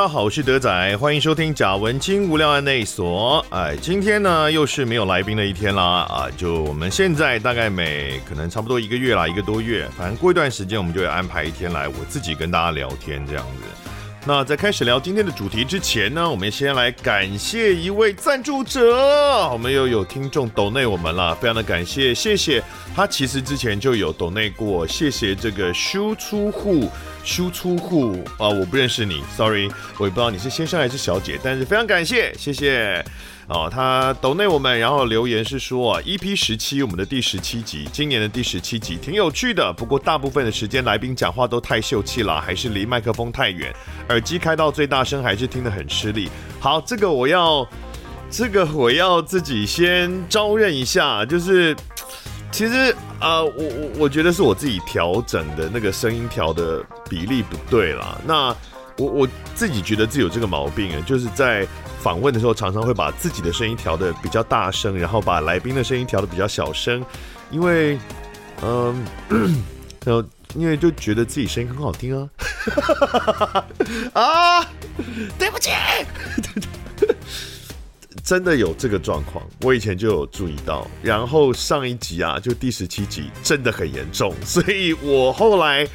大家好，我是德仔，欢迎收听贾文清无聊案内所。哎，今天呢又是没有来宾的一天啦啊！就我们现在大概每可能差不多一个月啦，一个多月，反正过一段时间我们就会安排一天来我自己跟大家聊天这样子。那在开始聊今天的主题之前呢，我们先来感谢一位赞助者。我们又有听众抖内我们了，非常的感谢，谢谢他。其实之前就有抖内过，谢谢这个输出户，输出户啊，我不认识你，sorry，我也不知道你是先生还是小姐，但是非常感谢，谢谢。哦，他抖内我们，然后留言是说啊，EP 十七，我们的第十七集，今年的第十七集挺有趣的，不过大部分的时间来宾讲话都太秀气了，还是离麦克风太远，耳机开到最大声，还是听得很吃力。好，这个我要，这个我要自己先招认一下，就是其实呃，我我我觉得是我自己调整的那个声音调的比例不对啦。那我我自己觉得自己有这个毛病啊，就是在。访问的时候，常常会把自己的声音调的比较大声，然后把来宾的声音调的比较小声，因为，嗯，然后因为就觉得自己声音很好听啊，啊，对不起，真的有这个状况，我以前就有注意到，然后上一集啊，就第十七集真的很严重，所以我后来。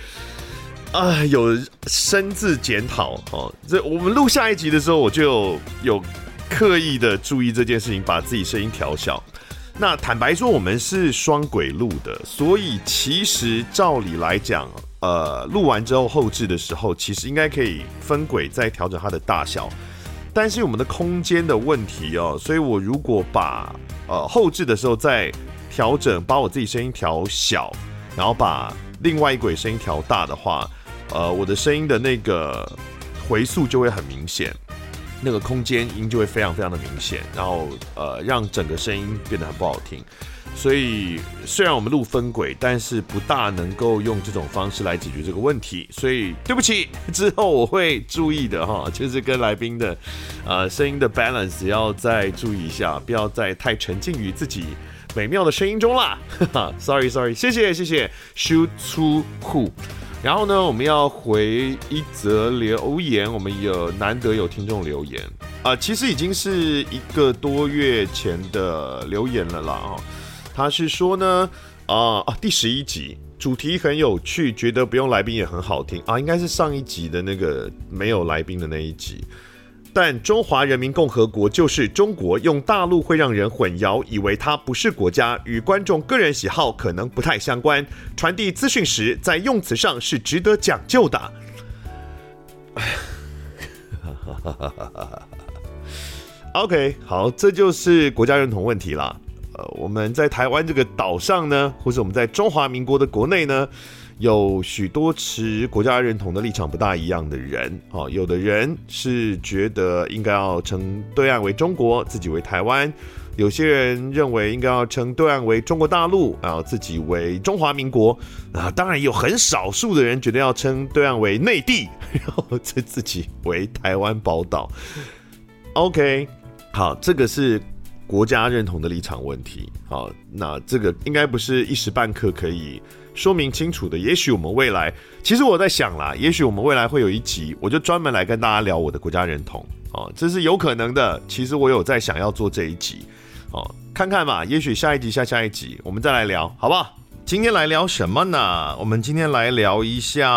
啊，有深自检讨哦。这我们录下一集的时候，我就有，刻意的注意这件事情，把自己声音调小。那坦白说，我们是双轨录的，所以其实照理来讲，呃，录完之后后置的时候，其实应该可以分轨再调整它的大小。但是我们的空间的问题哦，所以我如果把呃后置的时候再调整，把我自己声音调小，然后把另外一轨声音调大的话。呃，我的声音的那个回速就会很明显，那个空间音就会非常非常的明显，然后呃，让整个声音变得很不好听。所以虽然我们录分轨，但是不大能够用这种方式来解决这个问题。所以对不起，之后我会注意的哈，就是跟来宾的呃声音的 balance 要再注意一下，不要再太沉浸于自己美妙的声音中啦。哈 哈，sorry sorry，谢谢谢谢，输出户。然后呢，我们要回一则留言，我们有难得有听众留言啊、其实已经是一个多月前的留言了啦啊。他是说呢，啊啊，第十一集主题很有趣，觉得不用来宾也很好听啊，应该是上一集的那个没有来宾的那一集。但中华人民共和国就是中国，用大陆会让人混淆，以为它不是国家，与观众个人喜好可能不太相关。传递资讯时，在用词上是值得讲究的。OK，好，这就是国家认同问题了。呃，我们在台湾这个岛上呢，或者我们在中华民国的国内呢。有许多持国家认同的立场不大一样的人，哦，有的人是觉得应该要称对岸为中国，自己为台湾；有些人认为应该要称对岸为中国大陆，然后自己为中华民国。啊，当然有很少数的人觉得要称对岸为内地，然后自自己为台湾宝岛。OK，好，这个是国家认同的立场问题。好，那这个应该不是一时半刻可以。说明清楚的，也许我们未来，其实我在想啦，也许我们未来会有一集，我就专门来跟大家聊我的国家认同哦，这是有可能的。其实我有在想要做这一集哦，看看吧，也许下一集、下下一集我们再来聊，好不好？今天来聊什么呢？我们今天来聊一下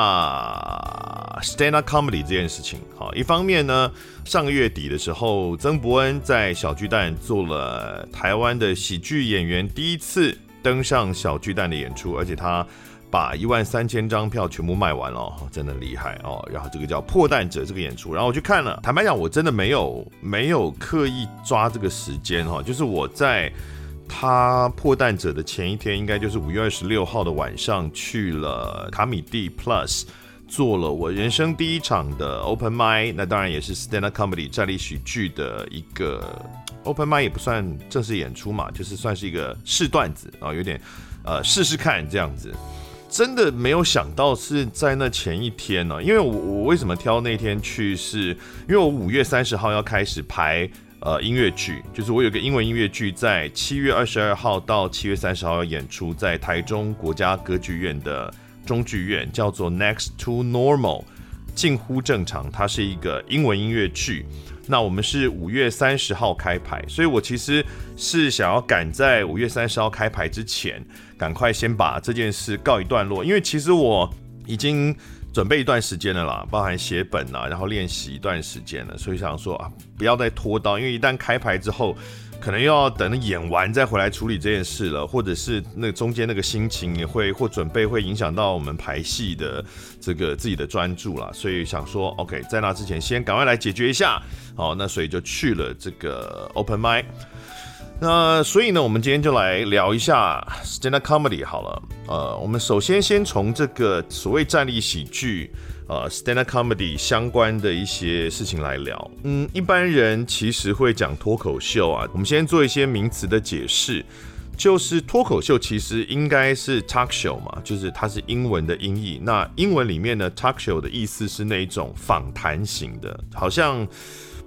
stand up comedy 这件事情。好，一方面呢，上个月底的时候，曾博恩在小巨蛋做了台湾的喜剧演员第一次。登上小巨蛋的演出，而且他把一万三千张票全部卖完了，真的厉害哦。然后这个叫破蛋者这个演出，然后我去看了。坦白讲，我真的没有没有刻意抓这个时间哈，就是我在他破蛋者的前一天，应该就是五月二十六号的晚上，去了卡米地 Plus 做了我人生第一场的 Open Mic，那当然也是 Stand Up Comedy 站立喜剧的一个。Open m i 也不算正式演出嘛，就是算是一个试段子啊，有点呃试试看这样子。真的没有想到是在那前一天呢，因为我我为什么挑那天去是，是因为我五月三十号要开始排呃音乐剧，就是我有个英文音乐剧在七月二十二号到七月三十号要演出，在台中国家歌剧院的中剧院，叫做 Next to Normal。近乎正常，它是一个英文音乐剧。那我们是五月三十号开牌，所以我其实是想要赶在五月三十号开牌之前，赶快先把这件事告一段落。因为其实我已经准备一段时间了啦，包含写本啊，然后练习一段时间了，所以想说啊，不要再拖到，因为一旦开牌之后。可能要等演完再回来处理这件事了，或者是那中间那个心情也会或准备会影响到我们排戏的这个自己的专注啦，所以想说，OK，在那之前先赶快来解决一下，好，那所以就去了这个 Open Mic。那所以呢，我们今天就来聊一下 Stand Up Comedy 好了，呃，我们首先先从这个所谓站立喜剧。呃，stand up comedy 相关的一些事情来聊。嗯，一般人其实会讲脱口秀啊。我们先做一些名词的解释，就是脱口秀其实应该是 talk show 嘛，就是它是英文的音译。那英文里面呢，talk show 的意思是那一种访谈型的，好像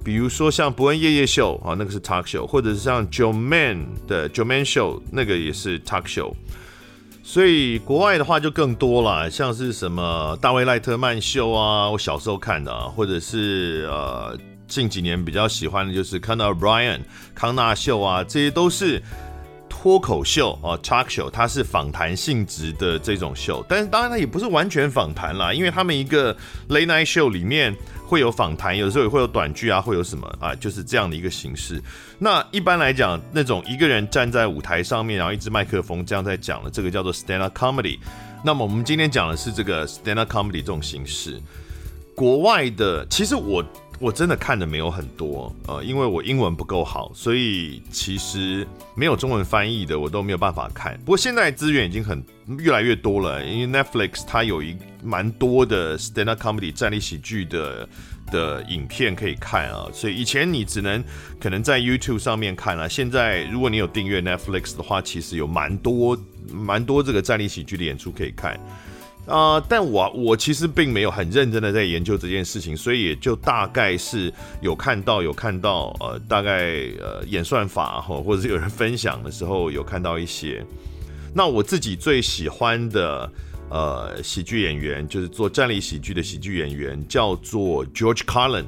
比如说像伯恩夜夜秀啊，那个是 talk show，或者是像 Joe Man 的 Joe Man Show，那个也是 talk show。所以国外的话就更多了，像是什么大卫赖特曼秀啊，我小时候看的，或者是呃近几年比较喜欢的就是看到 Brian 康纳秀啊，这些都是脱口秀啊，talk show，它是访谈性质的这种秀，但是当然它也不是完全访谈啦，因为他们一个 late night show 里面。会有访谈，有时候也会有短剧啊，会有什么啊，就是这样的一个形式。那一般来讲，那种一个人站在舞台上面，然后一支麦克风这样在讲的，这个叫做 stand up comedy。那么我们今天讲的是这个 stand up comedy 这种形式。国外的，其实我我真的看的没有很多，呃，因为我英文不够好，所以其实没有中文翻译的我都没有办法看。不过现在资源已经很越来越多了，因为 Netflix 它有一蛮多的 stand up comedy 站立喜剧的的影片可以看啊，所以以前你只能可能在 YouTube 上面看啊，现在如果你有订阅 Netflix 的话，其实有蛮多蛮多这个战力喜剧的演出可以看。啊、但我我其实并没有很认真的在研究这件事情，所以也就大概是有看到有看到，呃，大概呃演算法哈，或者是有人分享的时候有看到一些。那我自己最喜欢的呃喜剧演员，就是做站立喜剧的喜剧演员，叫做 George Carlin。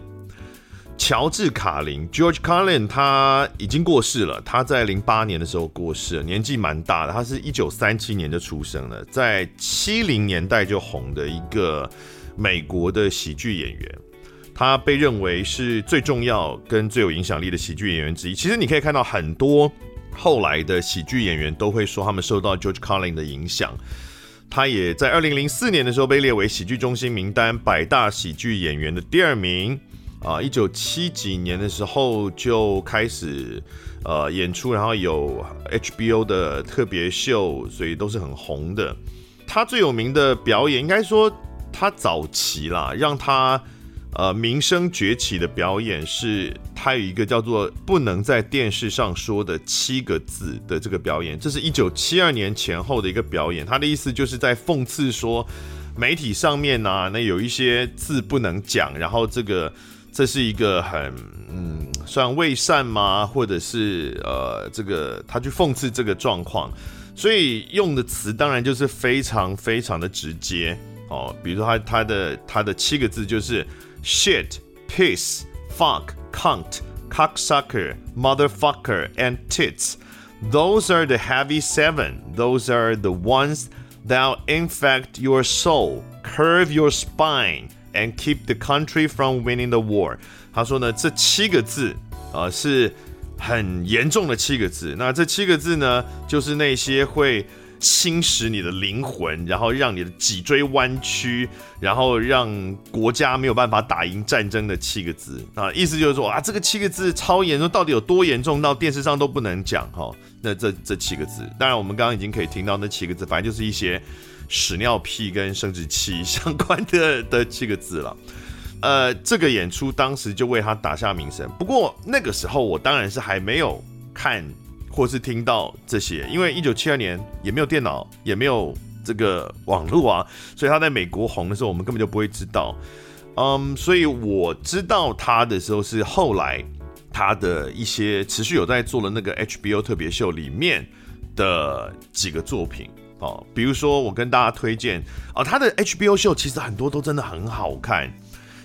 乔治·卡林 （George Carlin） 他已经过世了。他在零八年的时候过世，年纪蛮大的。他是一九三七年就出生了，在七零年代就红的一个美国的喜剧演员。他被认为是最重要跟最有影响力的喜剧演员之一。其实你可以看到很多后来的喜剧演员都会说他们受到 George Carlin 的影响。他也在二零零四年的时候被列为喜剧中心名单百大喜剧演员的第二名。啊，一九七几年的时候就开始呃演出，然后有 HBO 的特别秀，所以都是很红的。他最有名的表演，应该说他早期啦，让他呃名声崛起的表演是，他有一个叫做“不能在电视上说的七个字”的这个表演，这是一九七二年前后的一个表演。他的意思就是在讽刺说，媒体上面呢、那有一些字不能讲，然后这个。这是一个很嗯，算伪善吗？或者是呃，这个他去讽刺这个状况，所以用的词当然就是非常非常的直接哦。比如说他他的他的七个字就是 shit, piss, fuck, cunt, cocksucker, motherfucker, and tits. Those are the heavy seven. Those are the ones that infect your soul, curve your spine. And keep the country from winning the war。他说呢，这七个字，呃，是很严重的七个字。那这七个字呢，就是那些会侵蚀你的灵魂，然后让你的脊椎弯曲，然后让国家没有办法打赢战争的七个字。啊，意思就是说啊，这个七个字超严重，到底有多严重到电视上都不能讲哈？那这这七个字，当然我们刚刚已经可以听到那七个字，反正就是一些。屎尿屁跟生殖器相关的的七个字了，呃，这个演出当时就为他打下名声。不过那个时候我当然是还没有看或是听到这些，因为一九七二年也没有电脑，也没有这个网络啊，所以他在美国红的时候我们根本就不会知道。嗯，所以我知道他的时候是后来他的一些持续有在做的那个 HBO 特别秀里面的几个作品。哦，比如说我跟大家推荐哦，他的 HBO 秀其实很多都真的很好看。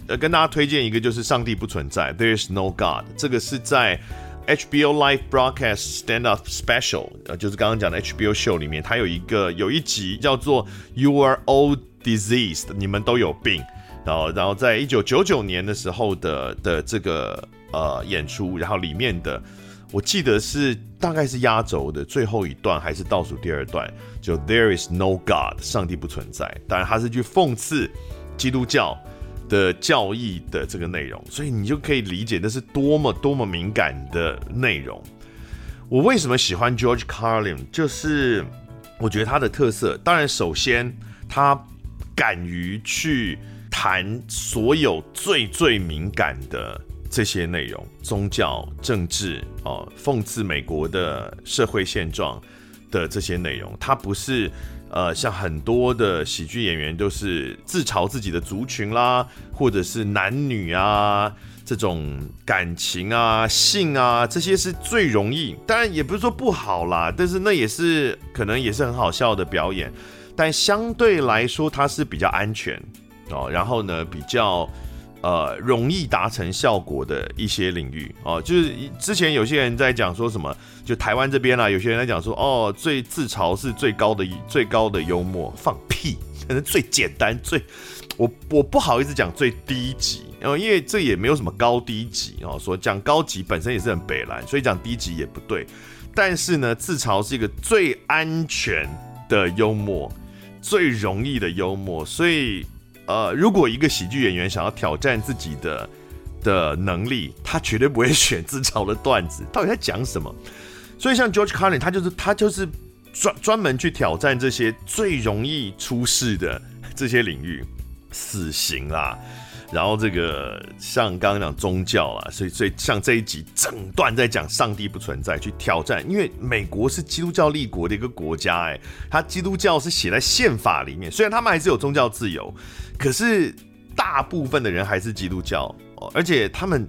呃跟大家推荐一个，就是《上帝不存在》，There is no God。这个是在 HBO Live Broadcast Stand Up Special，呃，就是刚刚讲的 HBO Show 里面，它有一个有一集叫做 You Are All Diseased，你们都有病。然后，然后在一九九九年的时候的的这个呃演出，然后里面的我记得是大概是压轴的最后一段，还是倒数第二段，就 There is no God，上帝不存在。当然，它是句讽刺基督教的教义的这个内容，所以你就可以理解那是多么多么敏感的内容。我为什么喜欢 George Carlin？就是我觉得他的特色，当然首先他敢于去。谈所有最最敏感的这些内容，宗教、政治哦，讽刺美国的社会现状的这些内容，他不是呃像很多的喜剧演员都是自嘲自己的族群啦，或者是男女啊这种感情啊、性啊这些是最容易，当然也不是说不好啦，但是那也是可能也是很好笑的表演，但相对来说它是比较安全。哦，然后呢，比较呃容易达成效果的一些领域哦，就是之前有些人在讲说什么，就台湾这边啊，有些人在讲说哦，最自嘲是最高的最高的幽默，放屁，可 能最简单最我我不好意思讲最低级，然后，因为这也没有什么高低级哦，说讲高级本身也是很北蓝，所以讲低级也不对，但是呢，自嘲是一个最安全的幽默，最容易的幽默，所以。呃，如果一个喜剧演员想要挑战自己的的能力，他绝对不会选自嘲的段子。到底在讲什么？所以像 George Carlin，他就是他就是专专门去挑战这些最容易出事的这些领域，死刑啦。然后这个像刚刚讲宗教啊，所以所以像这一集整段在讲上帝不存在，去挑战，因为美国是基督教立国的一个国家，哎，它基督教是写在宪法里面，虽然他们还是有宗教自由，可是大部分的人还是基督教，而且他们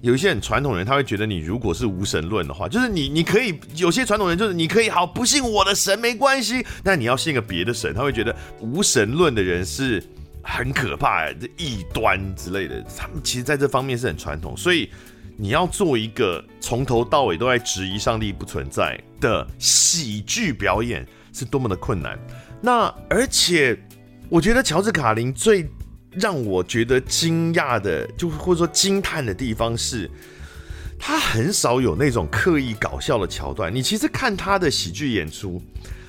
有一些很传统人，他会觉得你如果是无神论的话，就是你你可以有些传统人就是你可以好不信我的神没关系，但你要信个别的神，他会觉得无神论的人是。很可怕，这异端之类的，他们其实在这方面是很传统，所以你要做一个从头到尾都在质疑上帝不存在的喜剧表演，是多么的困难。那而且，我觉得乔治卡林最让我觉得惊讶的，就或者说惊叹的地方是，他很少有那种刻意搞笑的桥段。你其实看他的喜剧演出，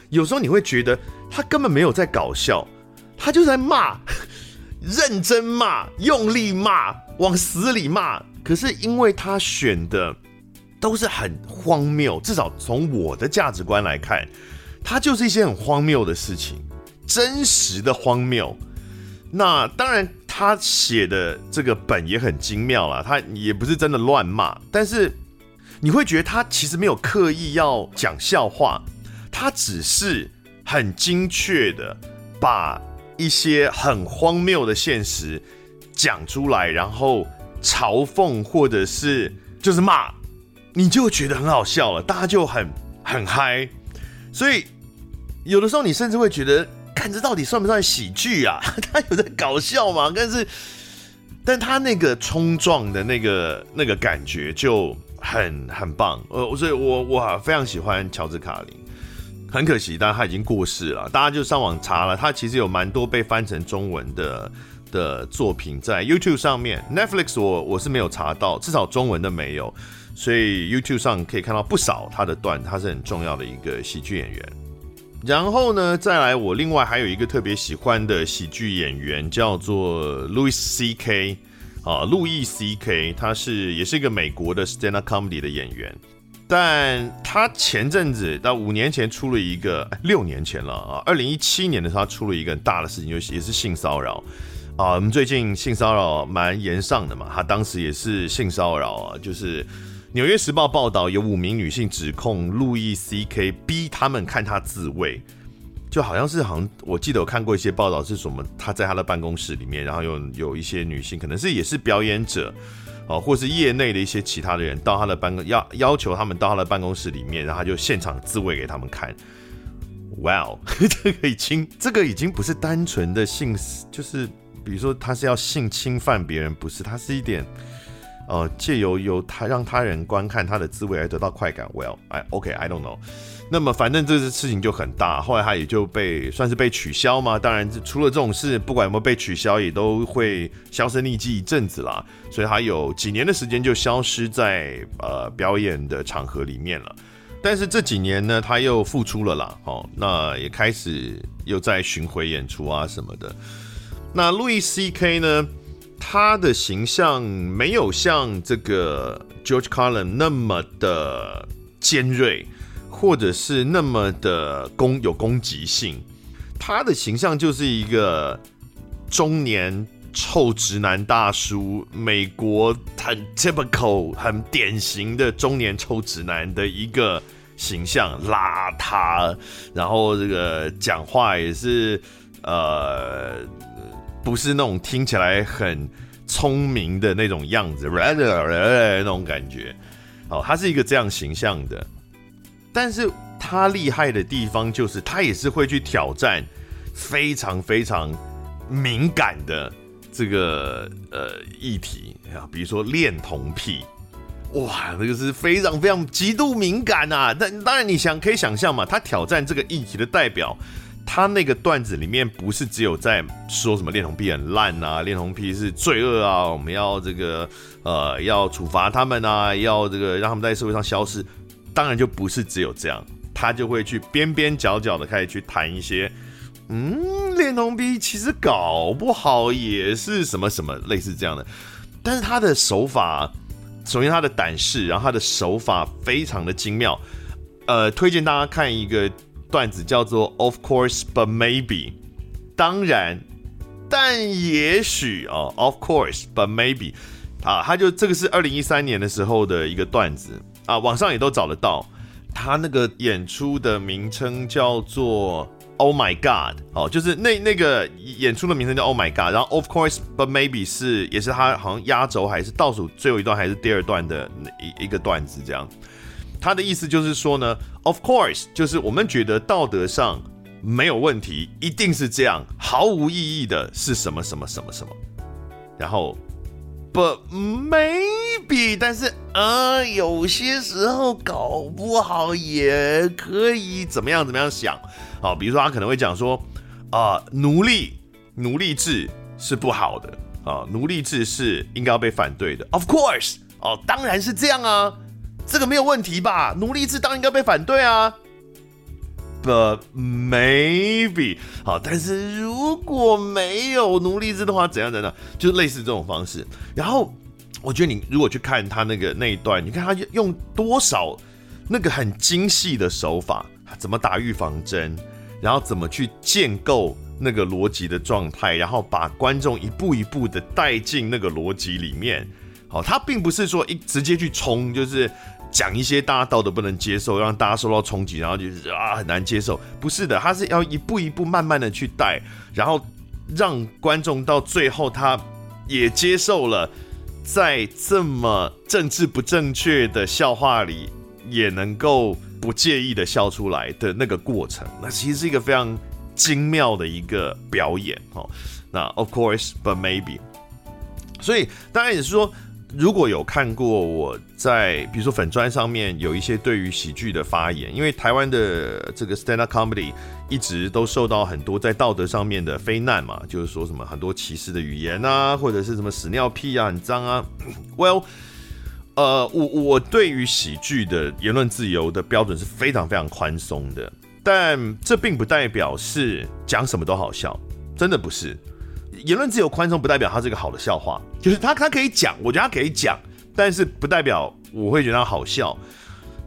有时候你会觉得他根本没有在搞笑。他就在骂，认真骂，用力骂，往死里骂。可是因为他选的都是很荒谬，至少从我的价值观来看，他就是一些很荒谬的事情，真实的荒谬。那当然，他写的这个本也很精妙啦，他也不是真的乱骂，但是你会觉得他其实没有刻意要讲笑话，他只是很精确的把。一些很荒谬的现实讲出来，然后嘲讽或者是就是骂，你就觉得很好笑了，大家就很很嗨。所以有的时候你甚至会觉得，看这到底算不算喜剧啊？他有在搞笑吗？但是，但他那个冲撞的那个那个感觉就很很棒。呃，所以我我非常喜欢乔治卡林。很可惜，但他已经过世了。大家就上网查了，他其实有蛮多被翻成中文的的作品在 YouTube 上面。Netflix 我我是没有查到，至少中文的没有。所以 YouTube 上可以看到不少他的段，他是很重要的一个喜剧演员。然后呢，再来我另外还有一个特别喜欢的喜剧演员叫做 Louis C.K. 啊，路易 C.K. 他是也是一个美国的 Stand Up Comedy 的演员。但他前阵子到五年前出了一个，六年前了啊，二零一七年的时候他出了一个很大的事情，就是也是性骚扰啊。我们最近性骚扰蛮严上的嘛，他当时也是性骚扰啊，就是《纽约时报》报道有五名女性指控路易 C.K. 逼他们看他自慰，就好像是好像我记得我看过一些报道是什么，他在他的办公室里面，然后有有一些女性可能是也是表演者。哦，或是业内的一些其他的人到他的办公要要求他们到他的办公室里面，然后他就现场自慰给他们看。哇哦，这个已经这个已经不是单纯的性，就是比如说他是要性侵犯别人，不是，他是一点。呃，借由由他让他人观看他的自慰而得到快感，Well，I OK，I don't know。那么反正这次事情就很大，后来他也就被算是被取消嘛。当然，除了这种事，不管有没有被取消，也都会销声匿迹一阵子啦。所以他有几年的时间就消失在呃表演的场合里面了。但是这几年呢，他又复出了啦，哦，那也开始又在巡回演出啊什么的。那路易 CK 呢？他的形象没有像这个 George Carlin 那么的尖锐，或者是那么的攻有攻击性。他的形象就是一个中年臭直男大叔，美国很 typical 很典型的中年臭直男的一个形象，邋遢，然后这个讲话也是呃。不是那种听起来很聪明的那种样子，那种感觉。哦，他是一个这样形象的，但是他厉害的地方就是他也是会去挑战非常非常敏感的这个呃议题啊，比如说恋童癖，哇，这个是非常非常极度敏感啊。但当然你想可以想象嘛，他挑战这个议题的代表。他那个段子里面不是只有在说什么恋童癖很烂啊，恋童癖是罪恶啊，我们要这个呃要处罚他们啊，要这个让他们在社会上消失。当然就不是只有这样，他就会去边边角角的开始去谈一些，嗯，恋童癖其实搞不好也是什么什么类似这样的。但是他的手法，首先他的胆识，然后他的手法非常的精妙。呃，推荐大家看一个。段子叫做 Of course, but maybe，当然，但也许哦，Of course, but maybe，啊，他就这个是二零一三年的时候的一个段子啊，网上也都找得到。他那个演出的名称叫做 Oh my God，哦，就是那那个演出的名称叫 Oh my God，然后 Of course, but maybe 是也是他好像压轴还是倒数最后一段还是第二段的一一个段子这样。他的意思就是说呢，Of course，就是我们觉得道德上没有问题，一定是这样，毫无意义的是什么什么什么什么。然后，But maybe，但是呃，有些时候搞不好也可以怎么样怎么样想。好，比如说他可能会讲说，啊、奴隶奴隶制是不好的啊，奴隶制是应该要被反对的。Of course，哦，当然是这样啊。这个没有问题吧？奴隶制当然应该被反对啊。的 maybe 好，但是如果没有奴隶制的话，怎样怎样，就是类似这种方式。然后我觉得你如果去看他那个那一段，你看他用多少那个很精细的手法，怎么打预防针，然后怎么去建构那个逻辑的状态，然后把观众一步一步的带进那个逻辑里面。好，他并不是说一直接去冲，就是。讲一些大家道德不能接受，让大家受到冲击，然后就是啊很难接受。不是的，他是要一步一步慢慢的去带，然后让观众到最后他也接受了，在这么政治不正确的笑话里也能够不介意的笑出来的那个过程，那其实是一个非常精妙的一个表演哦。那 Of course, but maybe，所以当然也是说。如果有看过我在比如说粉砖上面有一些对于喜剧的发言，因为台湾的这个 stand up comedy 一直都受到很多在道德上面的非难嘛，就是说什么很多歧视的语言啊，或者是什么屎尿屁啊，很脏啊。Well，呃，我我对于喜剧的言论自由的标准是非常非常宽松的，但这并不代表是讲什么都好笑，真的不是。言论自由宽松不代表它是一个好的笑话，就是他他可以讲，我觉得他可以讲，但是不代表我会觉得他好笑。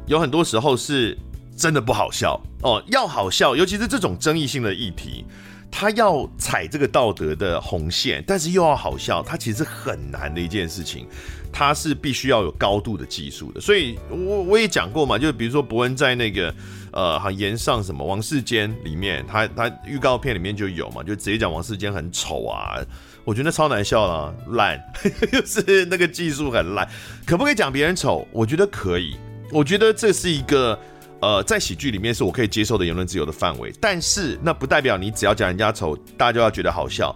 有很多时候是真的不好笑哦，要好笑，尤其是这种争议性的议题，他要踩这个道德的红线，但是又要好笑，它其实很难的一件事情，它是必须要有高度的技术的。所以我我也讲过嘛，就是比如说伯恩在那个。呃，好，炎上什么王世坚里面，他他预告片里面就有嘛，就直接讲王世坚很丑啊，我觉得超难笑了，烂，就是那个技术很烂，可不可以讲别人丑？我觉得可以，我觉得这是一个呃，在喜剧里面是我可以接受的言论自由的范围，但是那不代表你只要讲人家丑，大家就要觉得好笑。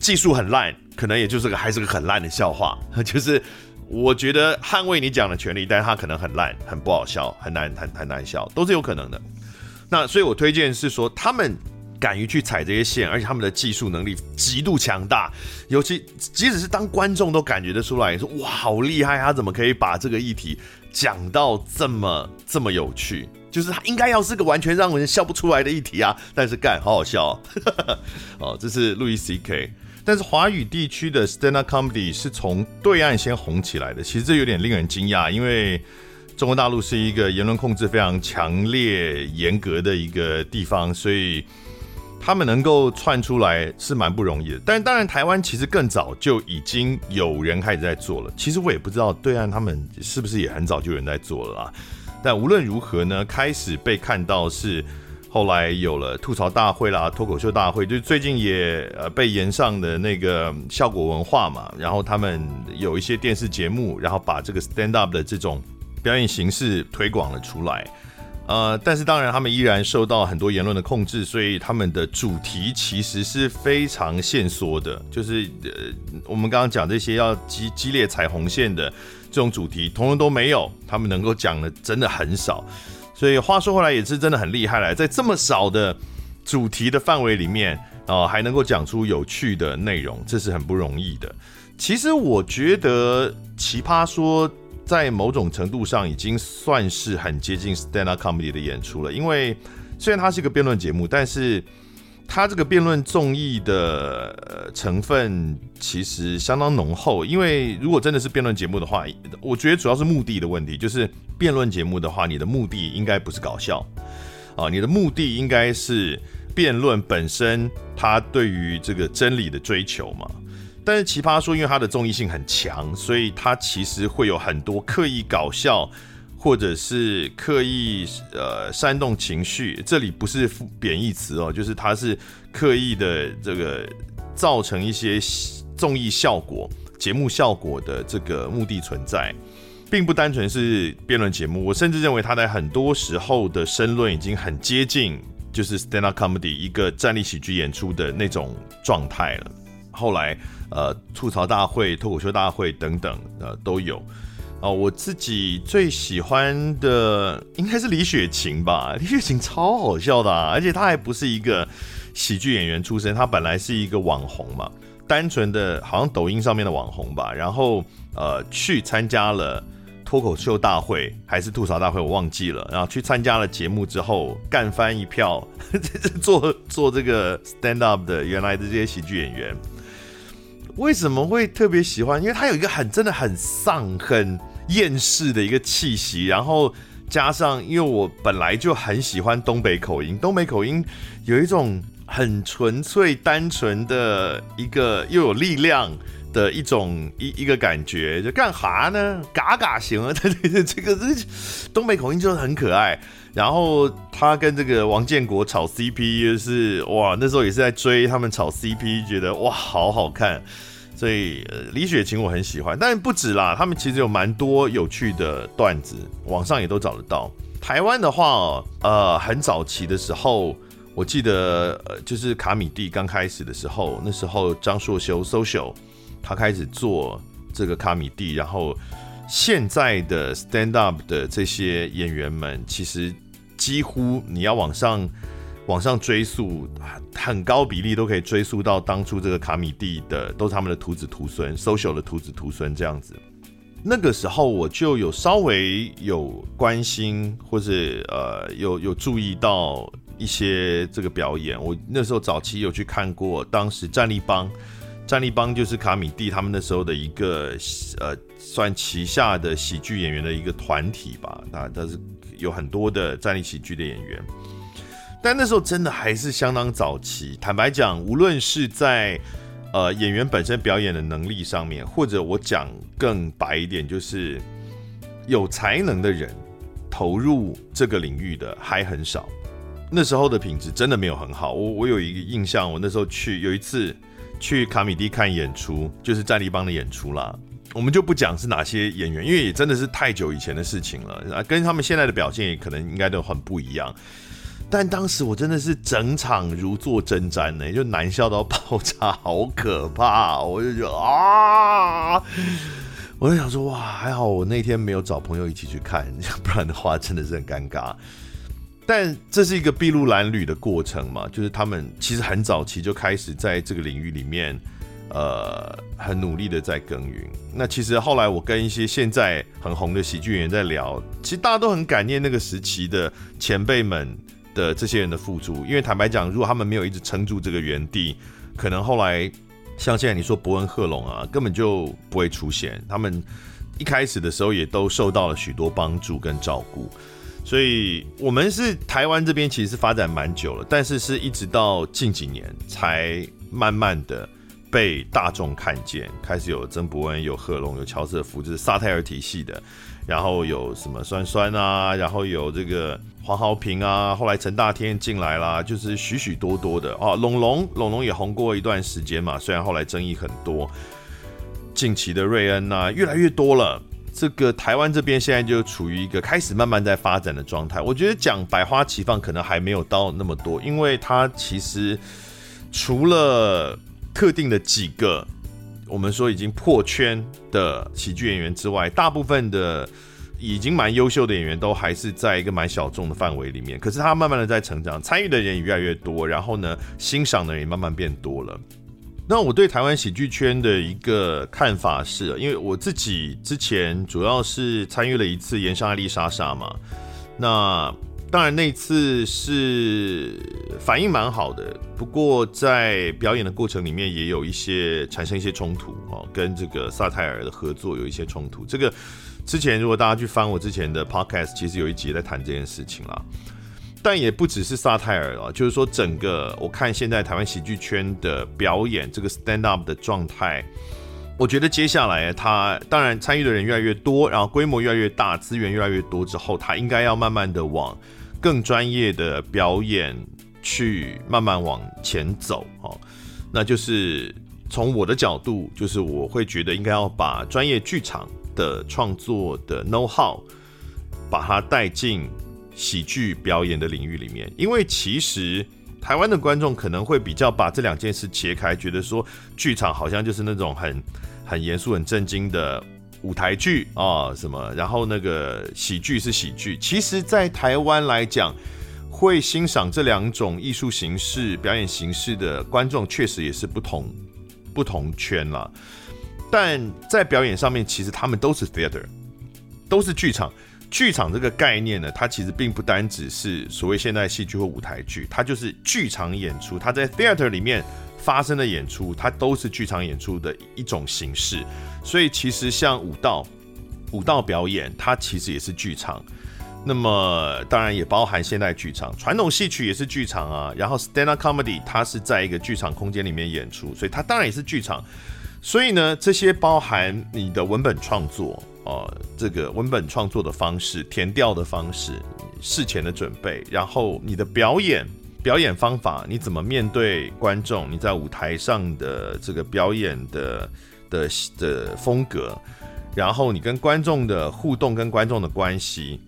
技术很烂，可能也就是个还是个很烂的笑话。就是我觉得捍卫你讲的权利，但是他可能很烂，很不好笑，很难很很难笑，都是有可能的。那所以我推荐是说他们。敢于去踩这些线，而且他们的技术能力极度强大，尤其即使是当观众都感觉得出来，说哇好厉害，他怎么可以把这个议题讲到这么这么有趣？就是他应该要是个完全让人笑不出来的议题啊，但是干好好笑哦，哦，这是路易 C.K.，但是华语地区的 stand up comedy 是从对岸先红起来的，其实这有点令人惊讶，因为。中国大陆是一个言论控制非常强烈、严格的一个地方，所以他们能够窜出来是蛮不容易的。但是当然，台湾其实更早就已经有人开始在做了。其实我也不知道对岸他们是不是也很早就有人在做了啊。但无论如何呢，开始被看到是后来有了吐槽大会啦、脱口秀大会，就最近也呃被延上的那个效果文化嘛，然后他们有一些电视节目，然后把这个 stand up 的这种。表演形式推广了出来，呃，但是当然他们依然受到很多言论的控制，所以他们的主题其实是非常限缩的。就是呃，我们刚刚讲这些要激激烈踩红线的这种主题，通通都没有，他们能够讲的真的很少。所以话说回来，也是真的很厉害了，在这么少的主题的范围里面，啊、还能够讲出有趣的内容，这是很不容易的。其实我觉得奇葩说。在某种程度上，已经算是很接近 stand up comedy 的演出了。因为虽然它是一个辩论节目，但是他这个辩论综艺的成分其实相当浓厚。因为如果真的是辩论节目的话，我觉得主要是目的的问题。就是辩论节目的话，你的目的应该不是搞笑啊，你的目的应该是辩论本身，它对于这个真理的追求嘛。但是奇葩说，因为它的综艺性很强，所以它其实会有很多刻意搞笑，或者是刻意呃煽动情绪。这里不是贬义词哦，就是它是刻意的这个造成一些综艺效果、节目效果的这个目的存在，并不单纯是辩论节目。我甚至认为它在很多时候的申论已经很接近，就是 stand up comedy 一个站立喜剧演出的那种状态了。后来。呃，吐槽大会、脱口秀大会等等，呃，都有。哦、我自己最喜欢的应该是李雪琴吧。李雪琴超好笑的、啊，而且她还不是一个喜剧演员出身，她本来是一个网红嘛，单纯的好像抖音上面的网红吧。然后呃，去参加了脱口秀大会还是吐槽大会，我忘记了。然后去参加了节目之后，干翻一票，做做这个 stand up 的原来的这些喜剧演员。为什么会特别喜欢？因为他有一个很真的很丧、很厌世的一个气息，然后加上，因为我本来就很喜欢东北口音，东北口音有一种很纯粹、单纯的一个又有力量的一种一一个感觉，就干哈呢？嘎嘎行啊！对对对，这个是东北口音就是很可爱。然后他跟这个王建国炒 CP，就是哇，那时候也是在追他们炒 CP，觉得哇好好看。所以，李雪琴我很喜欢，但不止啦，他们其实有蛮多有趣的段子，网上也都找得到。台湾的话，呃，很早期的时候，我记得，就是卡米蒂刚开始的时候，那时候张硕修 social 他开始做这个卡米蒂，然后现在的 stand up 的这些演员们，其实几乎你要往上。往上追溯，很高比例都可以追溯到当初这个卡米蒂的，都是他们的徒子徒孙，social 的徒子徒孙这样子。那个时候我就有稍微有关心，或是呃有有注意到一些这个表演。我那时候早期有去看过，当时战立帮，战立帮就是卡米蒂他们那时候的一个呃算旗下的喜剧演员的一个团体吧。那但是有很多的站立喜剧的演员。但那时候真的还是相当早期。坦白讲，无论是在呃演员本身表演的能力上面，或者我讲更白一点，就是有才能的人投入这个领域的还很少。那时候的品质真的没有很好。我我有一个印象，我那时候去有一次去卡米蒂看演出，就是战立帮的演出啦。我们就不讲是哪些演员，因为也真的是太久以前的事情了啊，跟他们现在的表现也可能应该都很不一样。但当时我真的是整场如坐针毡呢，就难笑到爆炸，好可怕！我就觉得啊，我就想说哇，还好我那天没有找朋友一起去看，不然的话真的是很尴尬。但这是一个筚路蓝缕的过程嘛，就是他们其实很早期就开始在这个领域里面，呃，很努力的在耕耘。那其实后来我跟一些现在很红的喜剧演员在聊，其实大家都很感念那个时期的前辈们。的这些人的付出，因为坦白讲，如果他们没有一直撑住这个原地，可能后来像现在你说伯恩贺珑啊，根本就不会出现。他们一开始的时候也都受到了许多帮助跟照顾，所以我们是台湾这边其实发展蛮久了，但是是一直到近几年才慢慢的被大众看见，开始有曾伯恩、有贺龙、有乔瑟夫，就是萨泰尔体系的。然后有什么酸酸啊，然后有这个黄豪平啊，后来陈大天进来啦，就是许许多多的哦。龙龙龙龙也红过一段时间嘛，虽然后来争议很多。近期的瑞恩啊，越来越多了。这个台湾这边现在就处于一个开始慢慢在发展的状态。我觉得讲百花齐放可能还没有到那么多，因为它其实除了特定的几个。我们说已经破圈的喜剧演员之外，大部分的已经蛮优秀的演员都还是在一个蛮小众的范围里面。可是他慢慢的在成长，参与的人也越来越多，然后呢，欣赏的人也慢慢变多了。那我对台湾喜剧圈的一个看法是，因为我自己之前主要是参与了一次炎上艾丽莎莎嘛，那。当然，那次是反应蛮好的，不过在表演的过程里面也有一些产生一些冲突哦，跟这个萨泰尔的合作有一些冲突。这个之前如果大家去翻我之前的 podcast，其实有一集在谈这件事情啦。但也不只是萨泰尔啊，就是说整个我看现在台湾喜剧圈的表演这个 stand up 的状态。我觉得接下来他当然参与的人越来越多，然后规模越来越大，资源越来越多之后，他应该要慢慢的往更专业的表演去慢慢往前走哦。那就是从我的角度，就是我会觉得应该要把专业剧场的创作的 know how 把它带进喜剧表演的领域里面，因为其实。台湾的观众可能会比较把这两件事切开，觉得说剧场好像就是那种很很严肃、很震惊的舞台剧啊什么，然后那个喜剧是喜剧。其实，在台湾来讲，会欣赏这两种艺术形式、表演形式的观众，确实也是不同不同圈啦。但在表演上面，其实他们都是 theater，都是剧场。剧场这个概念呢，它其实并不单只是所谓现代戏剧或舞台剧，它就是剧场演出。它在 theater 里面发生的演出，它都是剧场演出的一种形式。所以其实像舞蹈、舞蹈表演，它其实也是剧场。那么当然也包含现代剧场，传统戏曲也是剧场啊。然后 stand up comedy 它是在一个剧场空间里面演出，所以它当然也是剧场。所以呢，这些包含你的文本创作。呃，这个文本创作的方式、填调的方式、事前的准备，然后你的表演、表演方法，你怎么面对观众？你在舞台上的这个表演的的的风格，然后你跟观众的互动、跟观众的关系，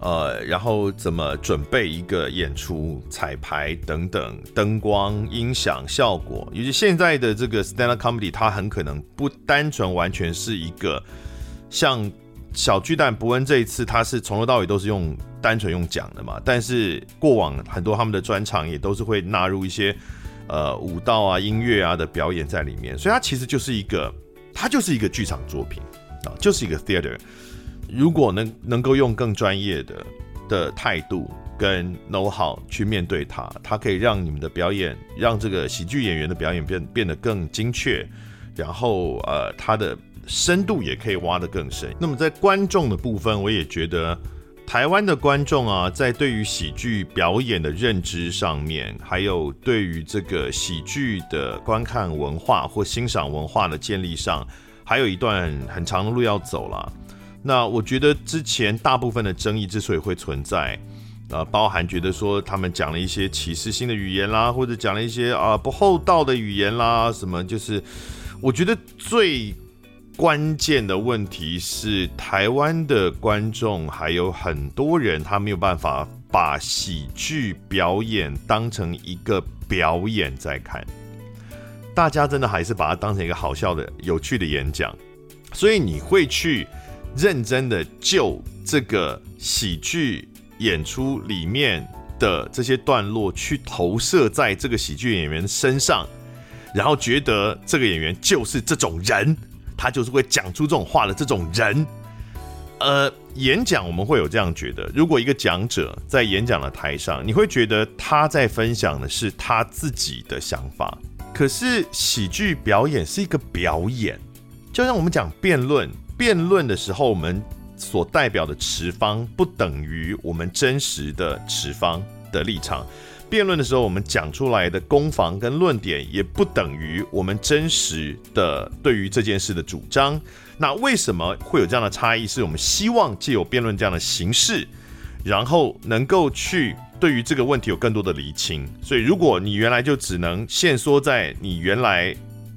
呃，然后怎么准备一个演出、彩排等等，灯光、音响、效果，尤其现在的这个 stand-up comedy，它很可能不单纯完全是一个。像小巨蛋伯恩这一次，他是从头到尾都是用单纯用讲的嘛，但是过往很多他们的专场也都是会纳入一些呃舞蹈啊、音乐啊的表演在里面，所以它其实就是一个，它就是一个剧场作品啊，就是一个 theater。如果能能够用更专业的的态度跟 know how 去面对它，它可以让你们的表演，让这个喜剧演员的表演变变得更精确，然后呃，他的。深度也可以挖得更深。那么在观众的部分，我也觉得台湾的观众啊，在对于喜剧表演的认知上面，还有对于这个喜剧的观看文化或欣赏文化的建立上，还有一段很长的路要走了。那我觉得之前大部分的争议之所以会存在，呃，包含觉得说他们讲了一些歧视性的语言啦，或者讲了一些啊不厚道的语言啦，什么就是，我觉得最。关键的问题是，台湾的观众还有很多人，他没有办法把喜剧表演当成一个表演在看，大家真的还是把它当成一个好笑的、有趣的演讲，所以你会去认真的就这个喜剧演出里面的这些段落去投射在这个喜剧演员身上，然后觉得这个演员就是这种人，他就是会讲出这种话的这种人。呃，演讲我们会有这样觉得，如果一个讲者在演讲的台上，你会觉得他在分享的是他自己的想法。可是喜剧表演是一个表演，就像我们讲辩论，辩论的时候，我们所代表的持方不等于我们真实的持方的立场。辩论的时候，我们讲出来的攻防跟论点，也不等于我们真实的对于这件事的主张。那为什么会有这样的差异？是我们希望借由辩论这样的形式，然后能够去对于这个问题有更多的厘清。所以，如果你原来就只能限缩在你原来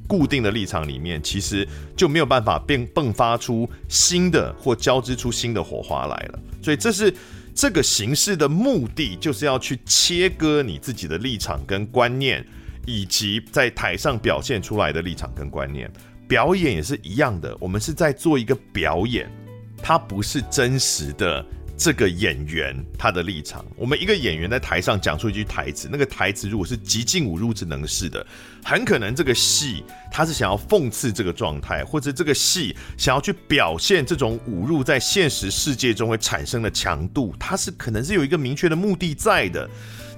固定的立场里面，其实就没有办法变迸发出新的或交织出新的火花来了。所以，这是这个形式的目的，就是要去切割你自己的立场跟观念，以及在台上表现出来的立场跟观念。表演也是一样的，我们是在做一个表演，它不是真实的这个演员他的立场。我们一个演员在台上讲出一句台词，那个台词如果是极尽侮辱之能事的，很可能这个戏他是想要讽刺这个状态，或者这个戏想要去表现这种侮辱在现实世界中会产生的强度，它是可能是有一个明确的目的在的。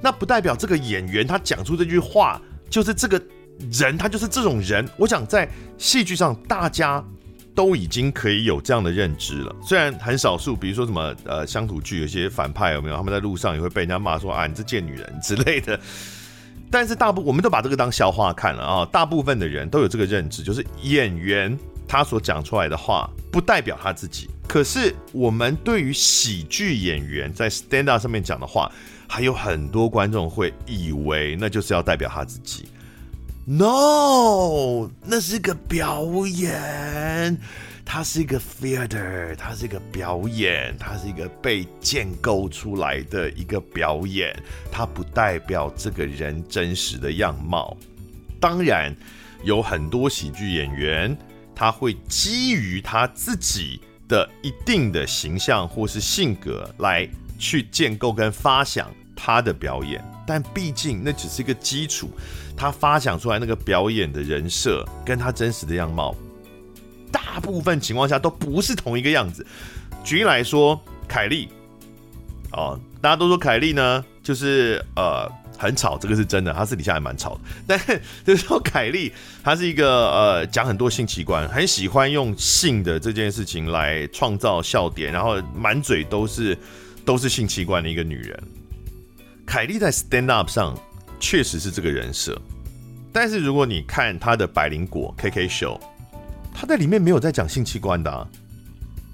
那不代表这个演员他讲出这句话就是这个。人他就是这种人，我想在戏剧上大家都已经可以有这样的认知了。虽然很少数，比如说什么呃乡土剧，有些反派有没有？他们在路上也会被人家骂说啊，你这贱女人之类的。但是大部我们都把这个当笑话看了啊。大部分的人都有这个认知，就是演员他所讲出来的话不代表他自己。可是我们对于喜剧演员在 stand up 上面讲的话，还有很多观众会以为那就是要代表他自己。No，那是个表演，它是一个 theater，它是一个表演，它是一个被建构出来的一个表演，它不代表这个人真实的样貌。当然，有很多喜剧演员，他会基于他自己的一定的形象或是性格来去建构跟发想他的表演，但毕竟那只是一个基础。他发想出来那个表演的人设，跟他真实的样貌，大部分情况下都不是同一个样子。举例来说，凯莉，哦，大家都说凯莉呢，就是呃很吵，这个是真的，她私底下还蛮吵的。但就是说凯莉，她是一个呃讲很多性器官，很喜欢用性的这件事情来创造笑点，然后满嘴都是都是性器官的一个女人。凯莉在 stand up 上。确实是这个人设，但是如果你看他的百灵果 KK Show，他在里面没有在讲性器官的啊，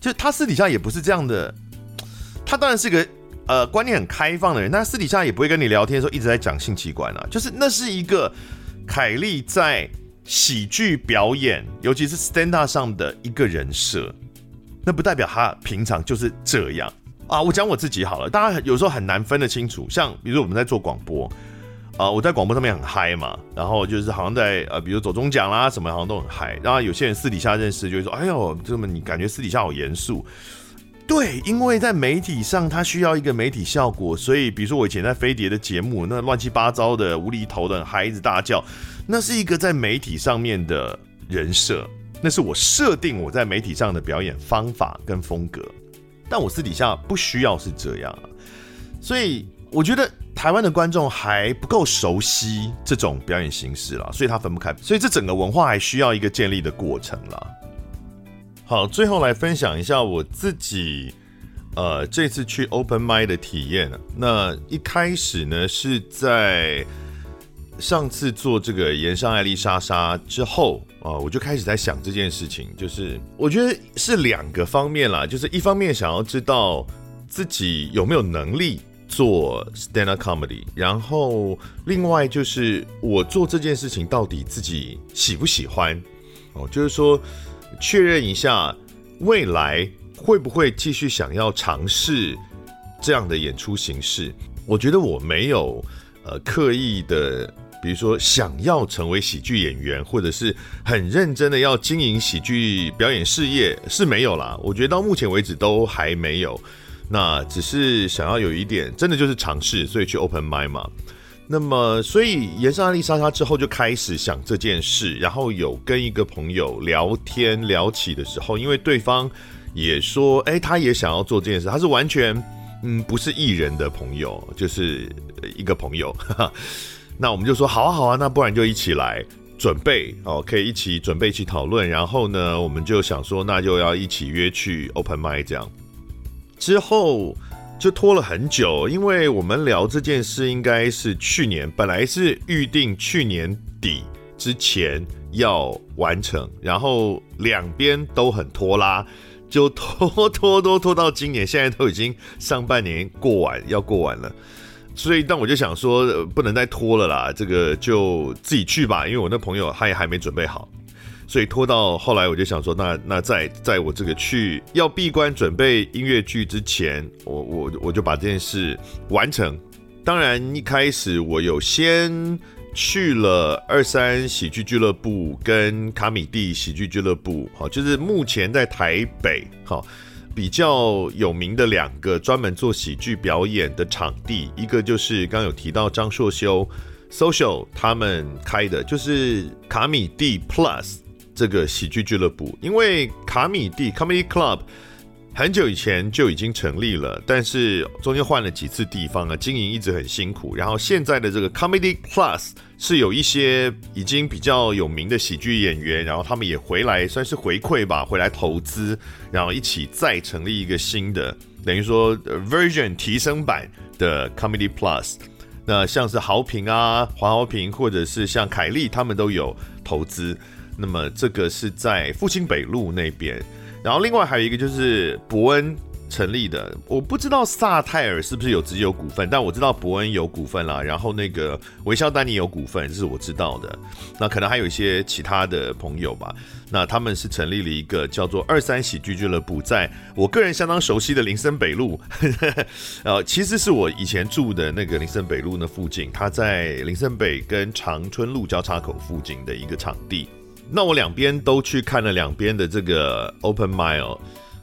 就他私底下也不是这样的。他当然是个呃观念很开放的人，但私底下也不会跟你聊天的时候一直在讲性器官啊。就是那是一个凯莉在喜剧表演，尤其是 stand up 上的一个人设，那不代表他平常就是这样啊。我讲我自己好了，大家有时候很难分得清楚。像比如我们在做广播。啊、我在广播上面很嗨嘛，然后就是好像在呃，比如走中奖啦什么，好像都很嗨。然后有些人私底下认识，就会说：“哎呦，这么你感觉私底下好严肃。”对，因为在媒体上，他需要一个媒体效果，所以比如说我以前在飞碟的节目，那乱七八糟的、无厘头的嗨，一直大叫，那是一个在媒体上面的人设，那是我设定我在媒体上的表演方法跟风格。但我私底下不需要是这样，所以我觉得。台湾的观众还不够熟悉这种表演形式啦，所以他分不开，所以这整个文化还需要一个建立的过程啦。好，最后来分享一下我自己，呃，这次去 Open m i d 的体验。那一开始呢，是在上次做这个盐上艾丽莎莎之后啊，我就开始在想这件事情，就是我觉得是两个方面啦，就是一方面想要知道自己有没有能力。做 stand up comedy，然后另外就是我做这件事情到底自己喜不喜欢哦，就是说确认一下未来会不会继续想要尝试这样的演出形式，我觉得我没有呃刻意的，比如说想要成为喜剧演员，或者是很认真的要经营喜剧表演事业是没有啦。我觉得到目前为止都还没有。那只是想要有一点，真的就是尝试，所以去 open mind 嘛。那么，所以炎上阿丽莎莎之后就开始想这件事，然后有跟一个朋友聊天聊起的时候，因为对方也说，哎，他也想要做这件事，他是完全嗯不是艺人的朋友，就是一个朋友。哈哈，那我们就说好啊好啊，那不然就一起来准备哦，可以一起准备一起讨论。然后呢，我们就想说，那就要一起约去 open mic 这样。之后。就拖了很久，因为我们聊这件事应该是去年，本来是预定去年底之前要完成，然后两边都很拖拉，就拖 拖拖拖到今年，现在都已经上半年过完，要过完了，所以但我就想说不能再拖了啦，这个就自己去吧，因为我那朋友他也还没准备好。所以拖到后来，我就想说，那那在在我这个去要闭关准备音乐剧之前，我我我就把这件事完成。当然，一开始我有先去了二三喜剧俱乐部跟卡米蒂喜剧俱乐部，好，就是目前在台北好比较有名的两个专门做喜剧表演的场地，一个就是刚有提到张硕修 social 他们开的，就是卡米蒂 Plus。这个喜剧俱乐部，因为卡米蒂 Comedy Club 很久以前就已经成立了，但是中间换了几次地方啊，经营一直很辛苦。然后现在的这个 Comedy Plus 是有一些已经比较有名的喜剧演员，然后他们也回来算是回馈吧，回来投资，然后一起再成立一个新的，等于说 version 提升版的 Comedy Plus。那像是豪平啊、黄豪平，或者是像凯莉，他们都有投资。那么这个是在复兴北路那边，然后另外还有一个就是伯恩成立的，我不知道萨泰尔是不是有自己有股份，但我知道伯恩有股份啦，然后那个微笑丹尼有股份，这是我知道的。那可能还有一些其他的朋友吧，那他们是成立了一个叫做二三喜剧俱乐部，在我个人相当熟悉的林森北路，呃，其实是我以前住的那个林森北路那附近，它在林森北跟长春路交叉口附近的一个场地。那我两边都去看了两边的这个 Open Mile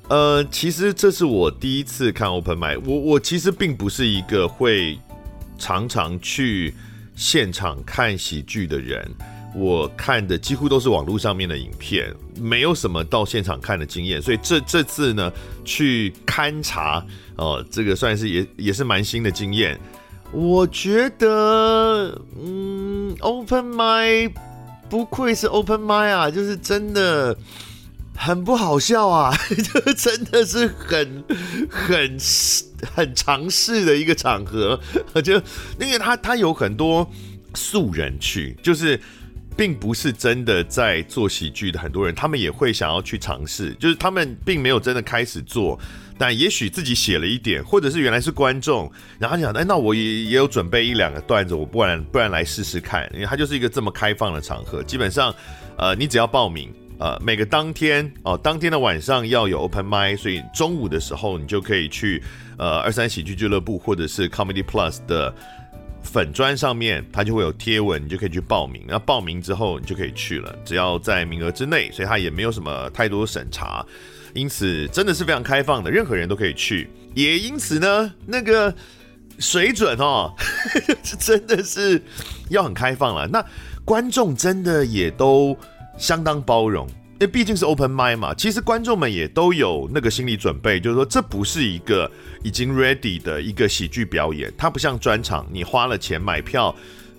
呃，其实这是我第一次看 open m i。我我其实并不是一个会常常去现场看喜剧的人，我看的几乎都是网络上面的影片，没有什么到现场看的经验。所以这这次呢，去勘察哦、呃，这个算是也也是蛮新的经验。我觉得，嗯，open m i。不愧是 open m i 啊，就是真的很不好笑啊，就真的是很很很尝试的一个场合。就因为他他有很多素人去，就是并不是真的在做喜剧的很多人，他们也会想要去尝试，就是他们并没有真的开始做。但也许自己写了一点，或者是原来是观众，然后他想，哎，那我也也有准备一两个段子，我不然不然来试试看，因为它就是一个这么开放的场合，基本上，呃，你只要报名，呃，每个当天哦、当天的晚上要有 open mic，所以中午的时候你就可以去呃二三喜剧俱乐部或者是 Comedy Plus 的粉砖上面，它就会有贴文，你就可以去报名。那报名之后你就可以去了，只要在名额之内，所以它也没有什么太多审查。因此，真的是非常开放的，任何人都可以去。也因此呢，那个水准哦，真的是要很开放了。那观众真的也都相当包容，因为毕竟是 open mic 嘛。其实观众们也都有那个心理准备，就是说这不是一个已经 ready 的一个喜剧表演，它不像专场，你花了钱买票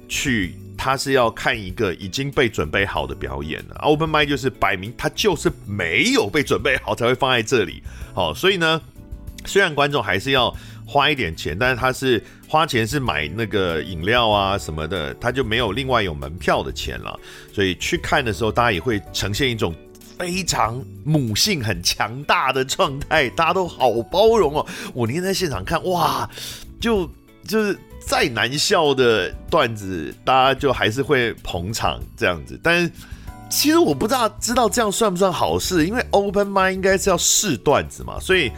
去。它是要看一个已经被准备好的表演了，open mic 就是摆明他就是没有被准备好才会放在这里。好，所以呢，虽然观众还是要花一点钱，但是他是花钱是买那个饮料啊什么的，他就没有另外有门票的钱了。所以去看的时候，大家也会呈现一种非常母性很强大的状态，大家都好包容哦。我那天在现场看，哇，就就是。再难笑的段子，大家就还是会捧场这样子。但其实我不知道知道这样算不算好事，因为 open mic 应该是要试段子嘛，所以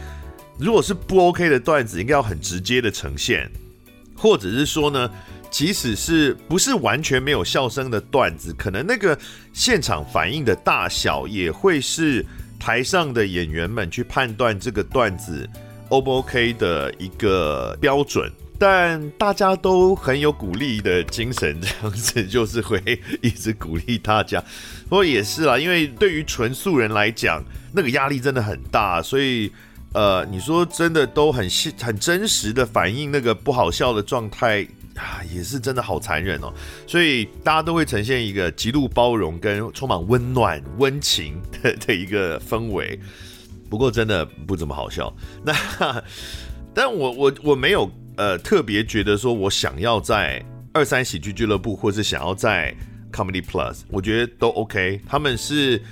如果是不 OK 的段子，应该要很直接的呈现，或者是说呢，即使是不是完全没有笑声的段子，可能那个现场反应的大小也会是台上的演员们去判断这个段子 O 不 OK 的一个标准。但大家都很有鼓励的精神，这样子就是会一直鼓励大家。不过也是啦，因为对于纯素人来讲，那个压力真的很大，所以呃，你说真的都很很真实的反映那个不好笑的状态啊，也是真的好残忍哦。所以大家都会呈现一个极度包容跟充满温暖温情 的的一个氛围。不过真的不怎么好笑。那但我我我没有。呃，特别觉得说，我想要在二三喜剧俱乐部，或是想要在 Comedy Plus，我觉得都 OK。他们是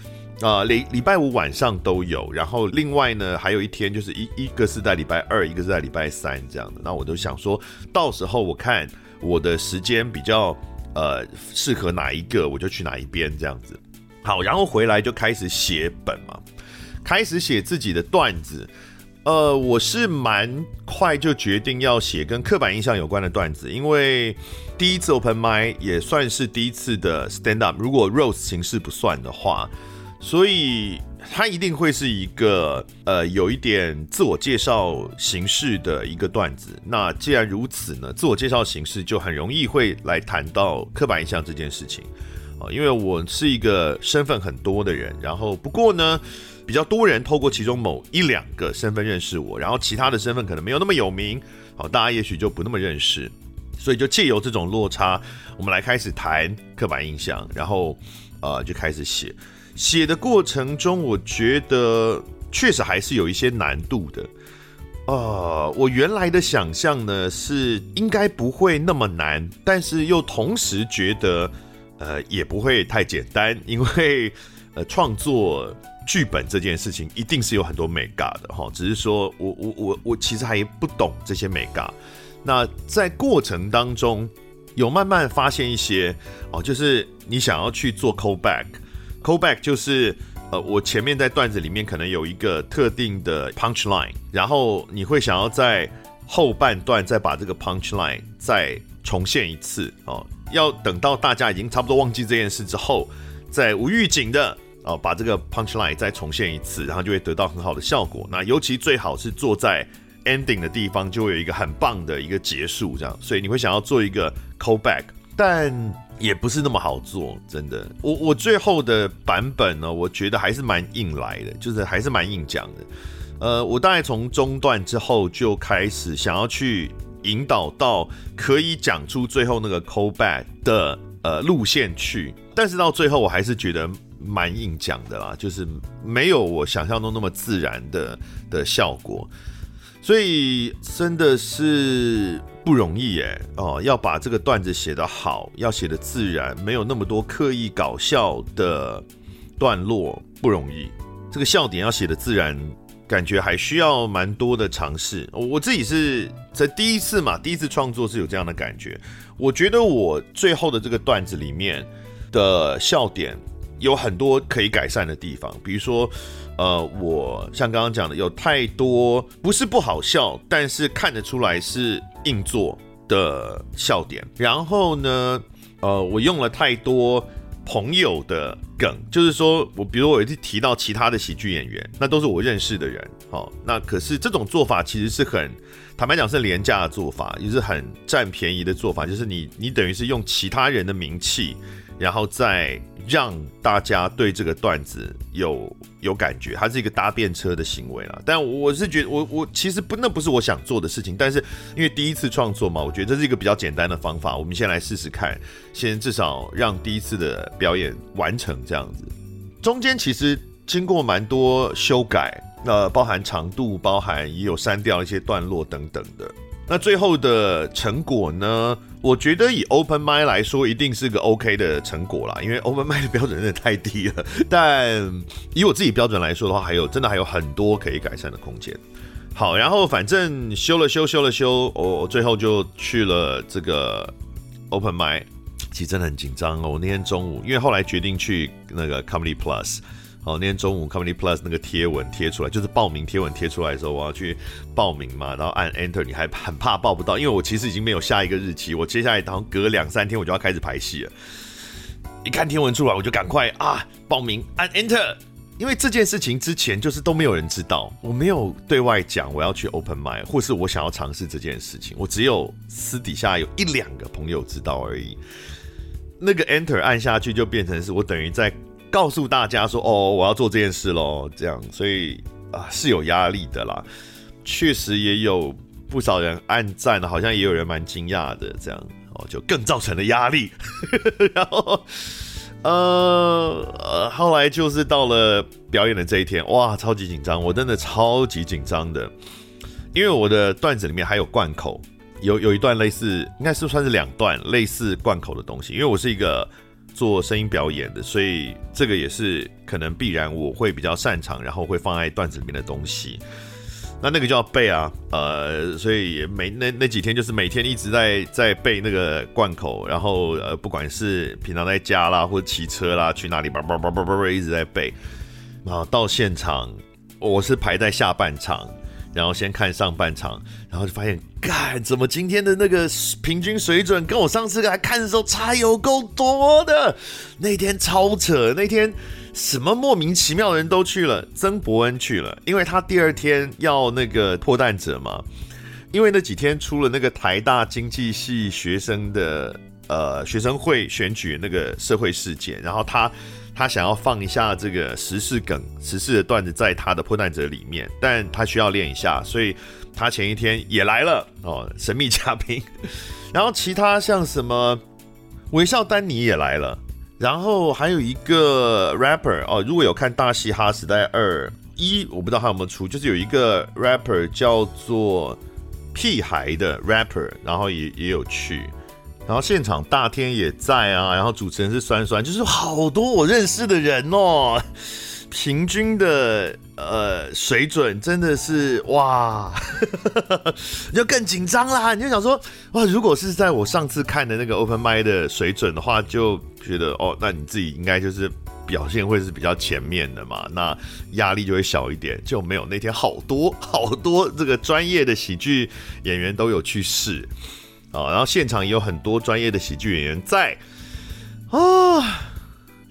呃，礼礼拜五晚上都有，然后另外呢，还有一天就是一一个是在礼拜二，一个是在礼拜三这样的。那我都想说，到时候我看我的时间比较呃适合哪一个，我就去哪一边这样子。好，然后回来就开始写本嘛，开始写自己的段子。呃，我是蛮快就决定要写跟刻板印象有关的段子，因为第一次 open mic 也算是第一次的 stand up，如果 rose 形式不算的话，所以它一定会是一个呃有一点自我介绍形式的一个段子。那既然如此呢，自我介绍形式就很容易会来谈到刻板印象这件事情啊，因为我是一个身份很多的人，然后不过呢。比较多人透过其中某一两个身份认识我，然后其他的身份可能没有那么有名，好，大家也许就不那么认识，所以就借由这种落差，我们来开始谈刻板印象，然后呃就开始写。写的过程中，我觉得确实还是有一些难度的。呃，我原来的想象呢是应该不会那么难，但是又同时觉得呃也不会太简单，因为呃创作。剧本这件事情一定是有很多眉角的哈，只是说我我我我其实还不懂这些眉角。那在过程当中有慢慢发现一些哦，就是你想要去做 callback Callback 就是呃，我前面在段子里面可能有一个特定的 punch line，然后你会想要在后半段再把这个 punch line 再重现一次哦，要等到大家已经差不多忘记这件事之后，再无预警的。哦，把这个 punch line 再重现一次，然后就会得到很好的效果。那尤其最好是坐在 ending 的地方，就会有一个很棒的一个结束，这样。所以你会想要做一个 callback，但也不是那么好做，真的。我我最后的版本呢，我觉得还是蛮硬来的，就是还是蛮硬讲的。呃，我大概从中段之后就开始想要去引导到可以讲出最后那个 callback 的呃路线去，但是到最后我还是觉得。蛮硬讲的啦，就是没有我想象中那么自然的的效果，所以真的是不容易耶哦，要把这个段子写得好，要写得自然，没有那么多刻意搞笑的段落不容易。这个笑点要写得自然，感觉还需要蛮多的尝试。我自己是在第一次嘛，第一次创作是有这样的感觉。我觉得我最后的这个段子里面的笑点。有很多可以改善的地方，比如说，呃，我像刚刚讲的，有太多不是不好笑，但是看得出来是硬做的笑点。然后呢，呃，我用了太多朋友的梗，就是说我，比如我有一提到其他的喜剧演员，那都是我认识的人，好，那可是这种做法其实是很，坦白讲是廉价的做法，也是很占便宜的做法，就是你你等于是用其他人的名气。然后再让大家对这个段子有有感觉，它是一个搭便车的行为啦。但我是觉得，我我其实不，那不是我想做的事情。但是因为第一次创作嘛，我觉得这是一个比较简单的方法。我们先来试试看，先至少让第一次的表演完成这样子。中间其实经过蛮多修改，呃，包含长度，包含也有删掉一些段落等等的。那最后的成果呢？我觉得以 Open m i d 来说，一定是个 OK 的成果啦，因为 Open m i d 的标准真的太低了。但以我自己标准来说的话，还有真的还有很多可以改善的空间。好，然后反正修了修，修了修，我最后就去了这个 Open m i d 其实真的很紧张哦。我那天中午，因为后来决定去那个 Comedy Plus，好，那天中午 Comedy Plus 那个贴文贴出来，就是报名贴文贴出来的时候，我要去报名嘛，然后按 Enter，你还很怕报不到，因为我其实已经没有下一个日期，我接下来好像隔两三天我就要开始排戏了。一看贴文出来，我就赶快啊报名按 Enter，因为这件事情之前就是都没有人知道，我没有对外讲我要去 Open Mic，或是我想要尝试这件事情，我只有私底下有一两个朋友知道而已。那个 Enter 按下去就变成是我等于在告诉大家说哦，我要做这件事喽，这样，所以啊是有压力的啦，确实也有不少人按赞，好像也有人蛮惊讶的这样。哦。就更造成了压力，然后呃，后来就是到了表演的这一天，哇，超级紧张，我真的超级紧张的，因为我的段子里面还有贯口，有有一段类似，应该是算是两段类似贯口的东西，因为我是一个做声音表演的，所以这个也是可能必然我会比较擅长，然后会放在段子里面的东西。那那个就要背啊，呃，所以每那那几天就是每天一直在在背那个贯口，然后呃，不管是平常在家啦，或者骑车啦，去哪里叭叭叭叭叭一直在背，然后到现场，我是排在下半场，然后先看上半场，然后就发现，干，怎么今天的那个平均水准跟我上次来看的时候差有够多的？那天超扯，那天。什么莫名其妙的人都去了，曾伯恩去了，因为他第二天要那个破蛋者嘛。因为那几天出了那个台大经济系学生的呃学生会选举那个社会事件，然后他他想要放一下这个时事梗、时事的段子在他的破蛋者里面，但他需要练一下，所以他前一天也来了哦，神秘嘉宾。然后其他像什么微笑丹尼也来了。然后还有一个 rapper 哦，如果有看《大嘻哈时代二一》，我不知道他有没有出，就是有一个 rapper 叫做屁孩的 rapper，然后也也有去，然后现场大天也在啊，然后主持人是酸酸，就是好多我认识的人哦。平均的呃水准真的是哇，你就更紧张啦！你就想说哇，如果是在我上次看的那个 Open m i 的水准的话，就觉得哦，那你自己应该就是表现会是比较前面的嘛，那压力就会小一点。就没有那天好多好多这个专业的喜剧演员都有去试啊，然后现场也有很多专业的喜剧演员在啊，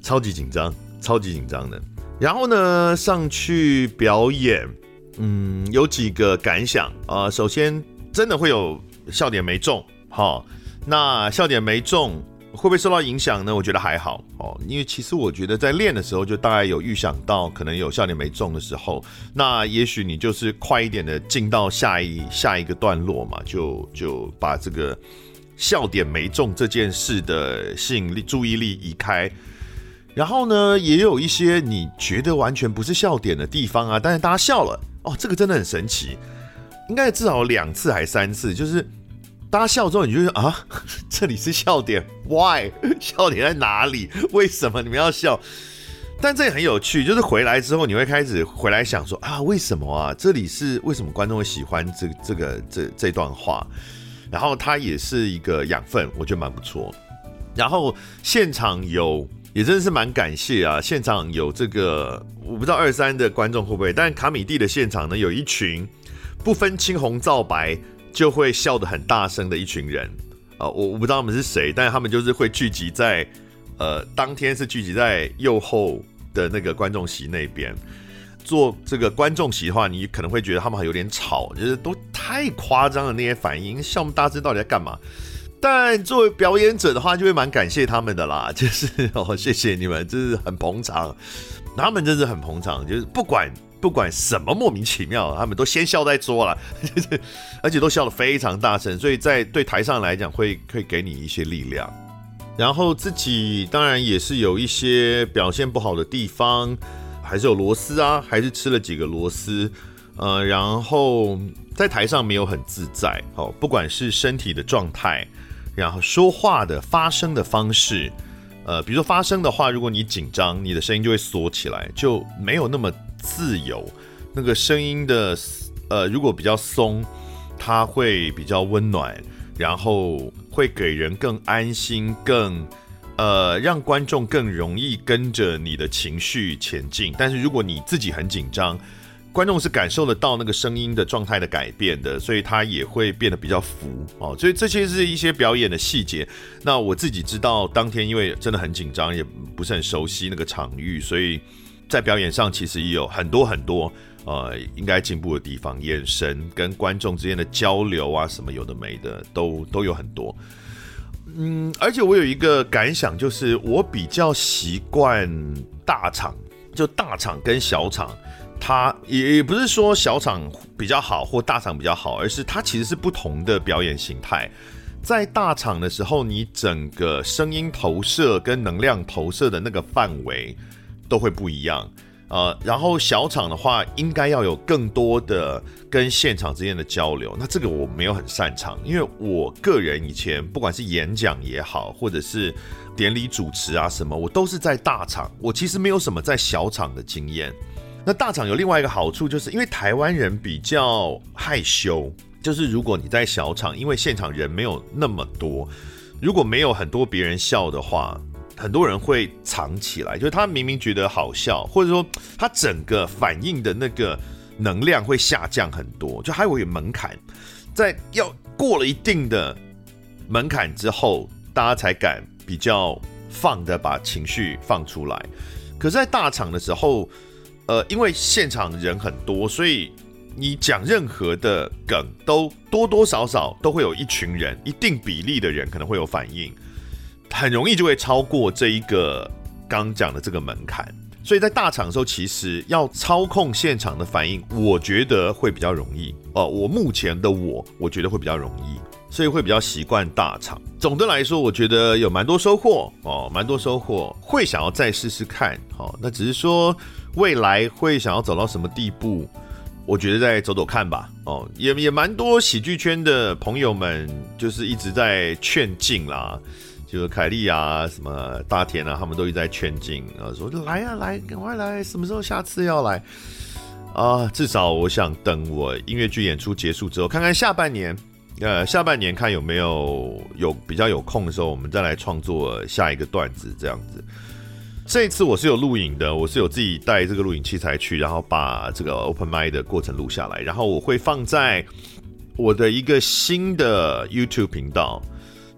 超级紧张，超级紧张的。然后呢，上去表演，嗯，有几个感想啊、呃。首先，真的会有笑点没中，好，那笑点没中会不会受到影响呢？我觉得还好哦，因为其实我觉得在练的时候就大概有预想到可能有笑点没中的时候，那也许你就是快一点的进到下一下一个段落嘛，就就把这个笑点没中这件事的吸引力注意力移开。然后呢，也有一些你觉得完全不是笑点的地方啊，但是大家笑了哦，这个真的很神奇，应该至少两次还三次，就是大家笑之后，你就说啊，这里是笑点，why？笑点在哪里？为什么你们要笑？但这也很有趣，就是回来之后你会开始回来想说啊，为什么啊？这里是为什么观众会喜欢这这个这这段话？然后它也是一个养分，我觉得蛮不错。然后现场有。也真的是蛮感谢啊！现场有这个，我不知道二三的观众会不会，但卡米蒂的现场呢，有一群不分青红皂白就会笑得很大声的一群人啊！我我不知道他们是谁，但是他们就是会聚集在呃当天是聚集在右后的那个观众席那边做这个观众席的话，你可能会觉得他们还有点吵，就是都太夸张了那些反应，笑那么大声到底在干嘛？但作为表演者的话，就会蛮感谢他们的啦，就是哦，谢谢你们，就是很捧场，他们真是很捧场，就是不管不管什么莫名其妙，他们都先笑再说啦，就是而且都笑得非常大声，所以在对台上来讲会会给你一些力量。然后自己当然也是有一些表现不好的地方，还是有螺丝啊，还是吃了几个螺丝，呃，然后在台上没有很自在，哦，不管是身体的状态。然后说话的发声的方式，呃，比如说发声的话，如果你紧张，你的声音就会缩起来，就没有那么自由。那个声音的，呃，如果比较松，它会比较温暖，然后会给人更安心、更呃，让观众更容易跟着你的情绪前进。但是如果你自己很紧张，观众是感受得到那个声音的状态的改变的，所以他也会变得比较浮哦。所以这些是一些表演的细节。那我自己知道，当天因为真的很紧张，也不是很熟悉那个场域，所以在表演上其实也有很多很多呃应该进步的地方。眼神跟观众之间的交流啊，什么有的没的，都都有很多。嗯，而且我有一个感想，就是我比较习惯大场，就大场跟小场，它也也不是说小场比较好或大场比较好，而是它其实是不同的表演形态。在大场的时候，你整个声音投射跟能量投射的那个范围都会不一样。呃，然后小场的话，应该要有更多的跟现场之间的交流。那这个我没有很擅长，因为我个人以前不管是演讲也好，或者是典礼主持啊什么，我都是在大场。我其实没有什么在小场的经验。那大厂有另外一个好处，就是因为台湾人比较害羞，就是如果你在小厂，因为现场人没有那么多，如果没有很多别人笑的话。很多人会藏起来，就是他明明觉得好笑，或者说他整个反应的那个能量会下降很多，就还有一个门槛，在要过了一定的门槛之后，大家才敢比较放的把情绪放出来。可是，在大厂的时候，呃，因为现场人很多，所以你讲任何的梗，都多多少少都会有一群人，一定比例的人可能会有反应。很容易就会超过这一个刚讲的这个门槛，所以在大场的时候，其实要操控现场的反应，我觉得会比较容易哦。我目前的我，我觉得会比较容易，所以会比较习惯大场。总的来说，我觉得有蛮多收获哦，蛮多收获，会想要再试试看。哦，那只是说未来会想要走到什么地步，我觉得再走走看吧。哦，也也蛮多喜剧圈的朋友们就是一直在劝进啦。就是凯莉啊，什么大田啊，他们都一直在劝进啊，说来啊来，赶快来，什么时候下次要来啊？至少我想等我音乐剧演出结束之后，看看下半年，呃，下半年看有没有有比较有空的时候，我们再来创作下一个段子这样子。这次我是有录影的，我是有自己带这个录影器材去，然后把这个 open mic 的过程录下来，然后我会放在我的一个新的 YouTube 频道。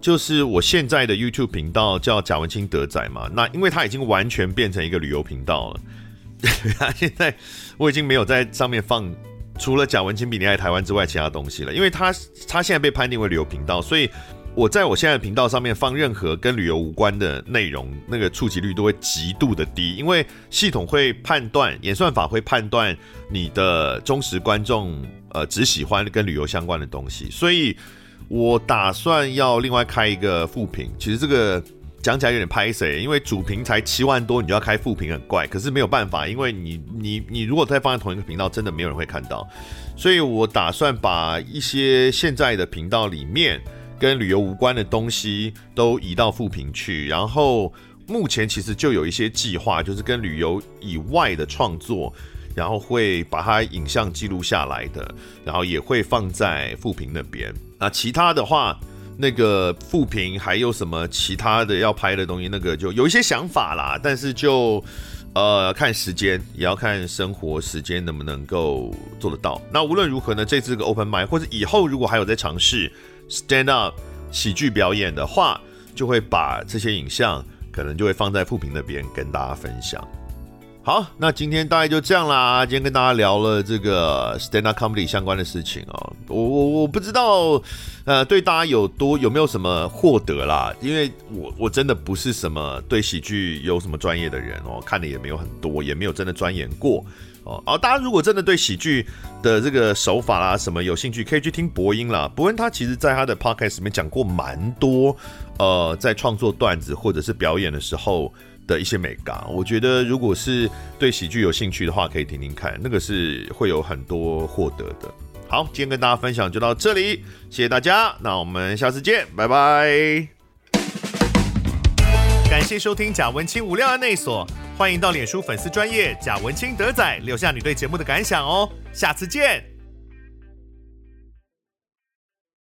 就是我现在的 YouTube 频道叫贾文清德仔嘛，那因为它已经完全变成一个旅游频道了，现在我已经没有在上面放除了贾文清比你爱台湾之外其他东西了，因为它它现在被判定为旅游频道，所以我在我现在的频道上面放任何跟旅游无关的内容，那个触及率都会极度的低，因为系统会判断，演算法会判断你的忠实观众呃只喜欢跟旅游相关的东西，所以。我打算要另外开一个副频，其实这个讲起来有点拍谁，因为主频才七万多，你就要开副频很怪。可是没有办法，因为你你你如果再放在同一个频道，真的没有人会看到。所以我打算把一些现在的频道里面跟旅游无关的东西都移到富平去。然后目前其实就有一些计划，就是跟旅游以外的创作。然后会把它影像记录下来的，然后也会放在富平那边。那其他的话，那个富平还有什么其他的要拍的东西，那个就有一些想法啦。但是就呃看时间，也要看生活时间能不能够做得到。那无论如何呢，这次个 Open Mic 或者以后如果还有在尝试 Stand Up 喜剧表演的话，就会把这些影像可能就会放在副屏那边跟大家分享。好，那今天大概就这样啦。今天跟大家聊了这个 stand up comedy 相关的事情哦。我我我不知道，呃，对大家有多有没有什么获得啦？因为我我真的不是什么对喜剧有什么专业的人哦，看的也没有很多，也没有真的钻研过哦。大家如果真的对喜剧的这个手法啦什么有兴趣，可以去听博恩啦。博恩他其实在他的 podcast 里面讲过蛮多，呃，在创作段子或者是表演的时候。的一些美感，我觉得如果是对喜剧有兴趣的话，可以听听看，那个是会有很多获得的。好，今天跟大家分享就到这里，谢谢大家，那我们下次见，拜拜。感谢收听贾文清无料案内所，欢迎到脸书粉丝专业贾文清德仔留下你对节目的感想哦，下次见。